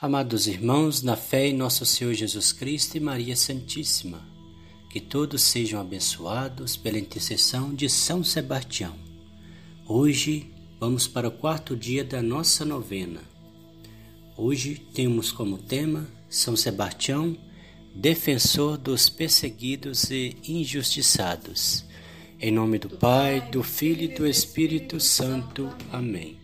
Amados irmãos, na fé em nosso Senhor Jesus Cristo e Maria Santíssima, que todos sejam abençoados pela intercessão de São Sebastião. Hoje vamos para o quarto dia da nossa novena. Hoje temos como tema São Sebastião, defensor dos perseguidos e injustiçados. Em nome do Pai, do Filho e do Espírito Santo. Amém.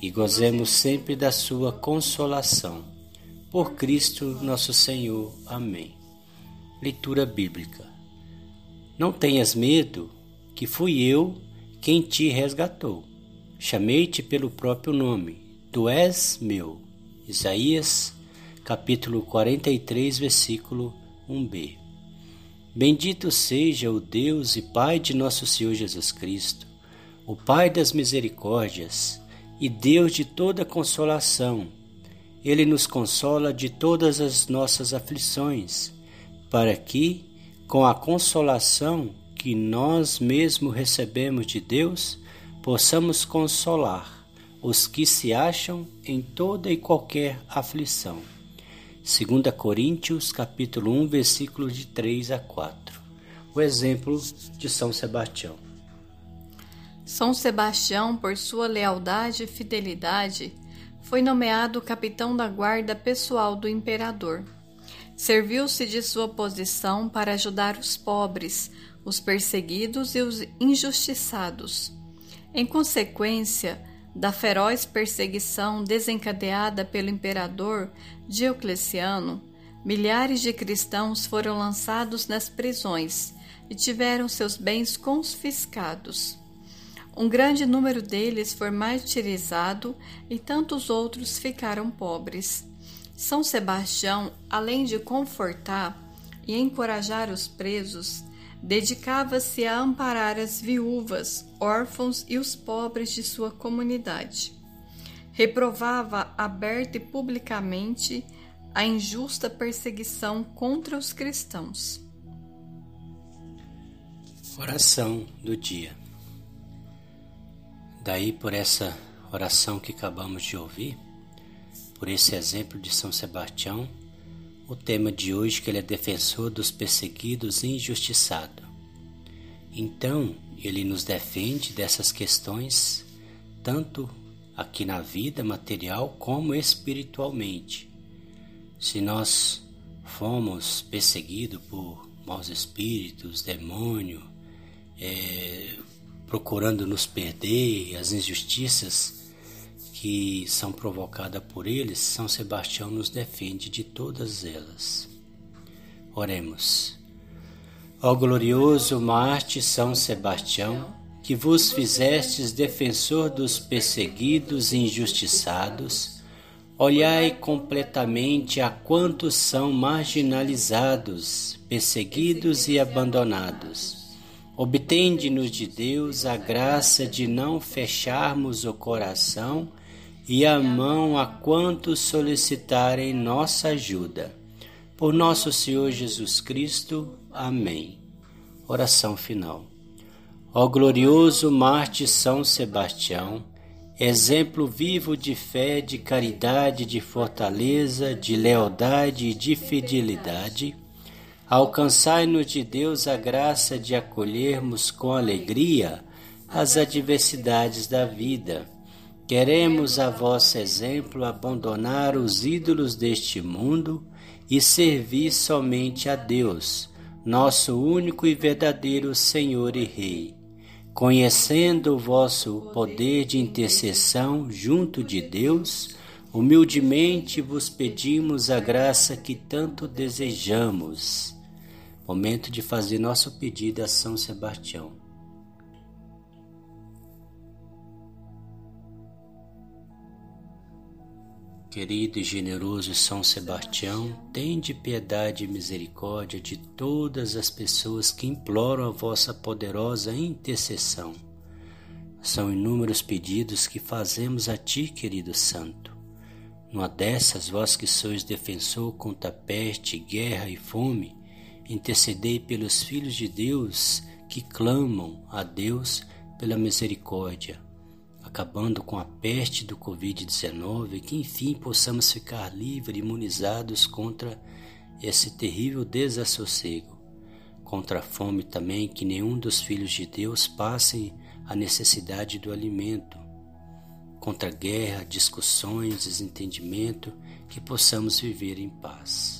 e gozemos sempre da sua consolação. Por Cristo nosso Senhor. Amém. Leitura bíblica. Não tenhas medo, que fui eu quem te resgatou. Chamei-te pelo próprio nome. Tu és meu. Isaías, capítulo 43, versículo 1b. Bendito seja o Deus e Pai de nosso Senhor Jesus Cristo, o Pai das misericórdias, e Deus de toda consolação. Ele nos consola de todas as nossas aflições, para que, com a consolação que nós mesmos recebemos de Deus, possamos consolar os que se acham em toda e qualquer aflição. 2 Coríntios capítulo 1, versículos de 3 a 4. O exemplo de São Sebastião. São Sebastião, por sua lealdade e fidelidade, foi nomeado capitão da guarda pessoal do imperador. Serviu-se de sua posição para ajudar os pobres, os perseguidos e os injustiçados. Em consequência da feroz perseguição desencadeada pelo imperador Diocleciano, milhares de cristãos foram lançados nas prisões e tiveram seus bens confiscados. Um grande número deles foi martirizado e tantos outros ficaram pobres. São Sebastião, além de confortar e encorajar os presos, dedicava-se a amparar as viúvas, órfãos e os pobres de sua comunidade. Reprovava aberta e publicamente a injusta perseguição contra os cristãos. Oração do dia. Daí, por essa oração que acabamos de ouvir, por esse exemplo de São Sebastião, o tema de hoje que ele é defensor dos perseguidos e injustiçados. Então, ele nos defende dessas questões tanto aqui na vida material como espiritualmente. Se nós fomos perseguidos por maus espíritos, demônio, é, procurando nos perder, as injustiças que são provocadas por eles, São Sebastião nos defende de todas elas. Oremos. Ó glorioso Marte São Sebastião, que vos fizestes defensor dos perseguidos e injustiçados, olhai completamente a quantos são marginalizados, perseguidos e abandonados Obtende-nos de Deus a graça de não fecharmos o coração e a mão a quantos solicitarem nossa ajuda. Por nosso Senhor Jesus Cristo. Amém. Oração final. Ó glorioso Marte São Sebastião, exemplo vivo de fé, de caridade, de fortaleza, de lealdade e de fidelidade, Alcançai-nos de Deus a graça de acolhermos com alegria as adversidades da vida. Queremos a vosso exemplo abandonar os ídolos deste mundo e servir somente a Deus, nosso único e verdadeiro Senhor e Rei. Conhecendo o vosso poder de intercessão junto de Deus, humildemente vos pedimos a graça que tanto desejamos. Momento de fazer nosso pedido a São Sebastião. Querido e generoso São Sebastião, tende piedade e misericórdia de todas as pessoas que imploram a vossa poderosa intercessão. São inúmeros pedidos que fazemos a ti, querido Santo. Numa dessas, vós que sois defensor contra peste, guerra e fome, intercedei pelos filhos de Deus que clamam a Deus pela misericórdia acabando com a peste do Covid-19, que enfim possamos ficar livres e imunizados contra esse terrível desassossego, contra a fome também, que nenhum dos filhos de Deus passe a necessidade do alimento, contra guerra, discussões, desentendimento, que possamos viver em paz.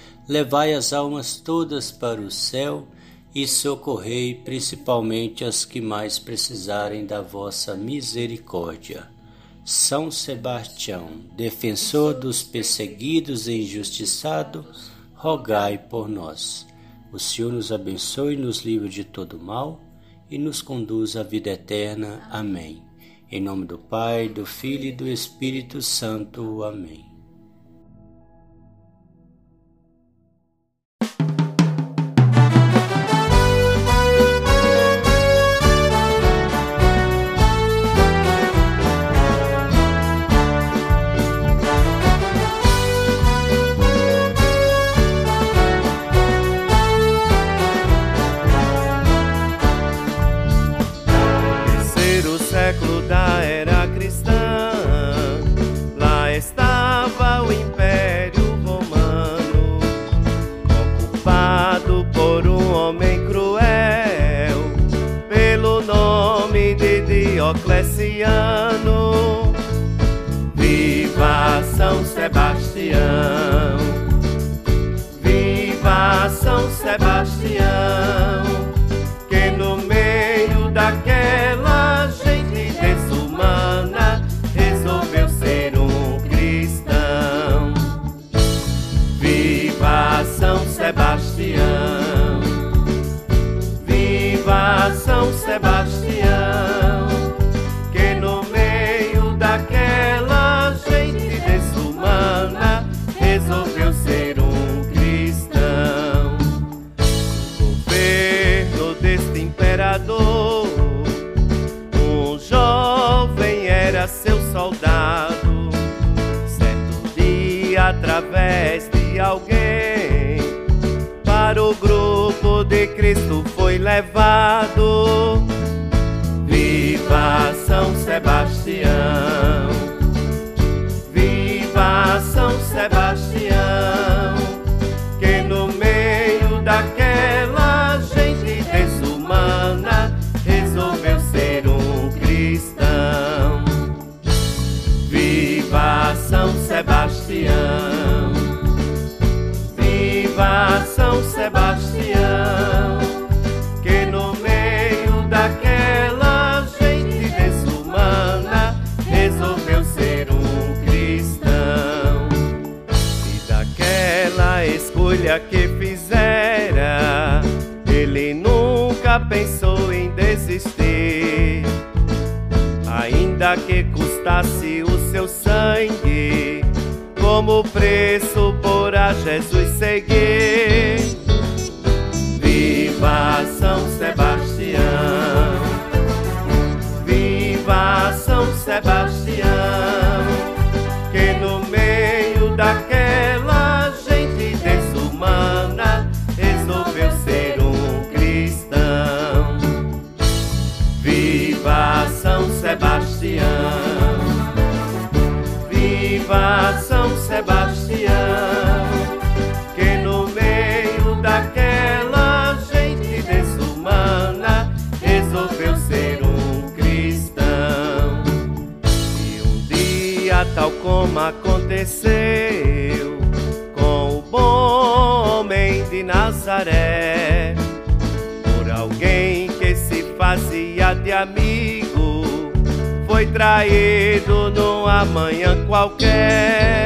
levai as almas todas para o céu e socorrei principalmente as que mais precisarem da vossa misericórdia. São Sebastião, defensor dos perseguidos e injustiçados, rogai por nós. O Senhor nos abençoe, nos livre de todo mal e nos conduz à vida eterna. Amém. Em nome do Pai, do Filho e do Espírito Santo. Amém. Sebastião! Cristo foi levado. Viva São Sebastião! Escolha que fizera, ele nunca pensou em desistir, ainda que custasse o seu sangue como preço por a Jesus seguir. Viva São Sebastião, viva São Sebastião, foi traído num amanhã qualquer.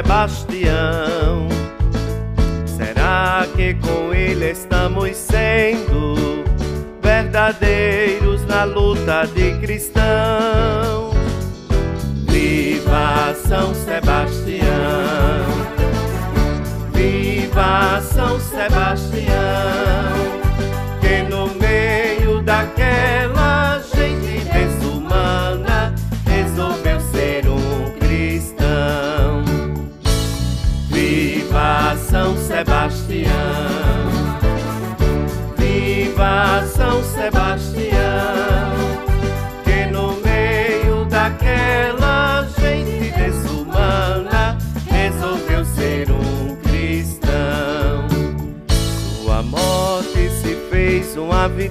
Sebastião. Será que com ele estamos sendo verdadeiros na luta de cristãos? Viva São Sebastião! Viva São Sebastião!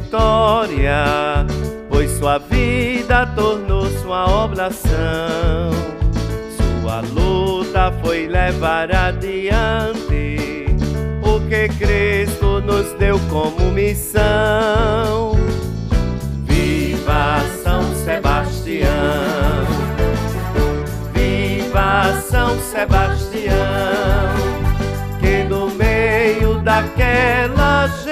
vitória, pois sua vida tornou sua oblação. Sua luta foi levar adiante o que Cristo nos deu como missão. Viva São Sebastião! Viva São Sebastião! Que no meio daquela gente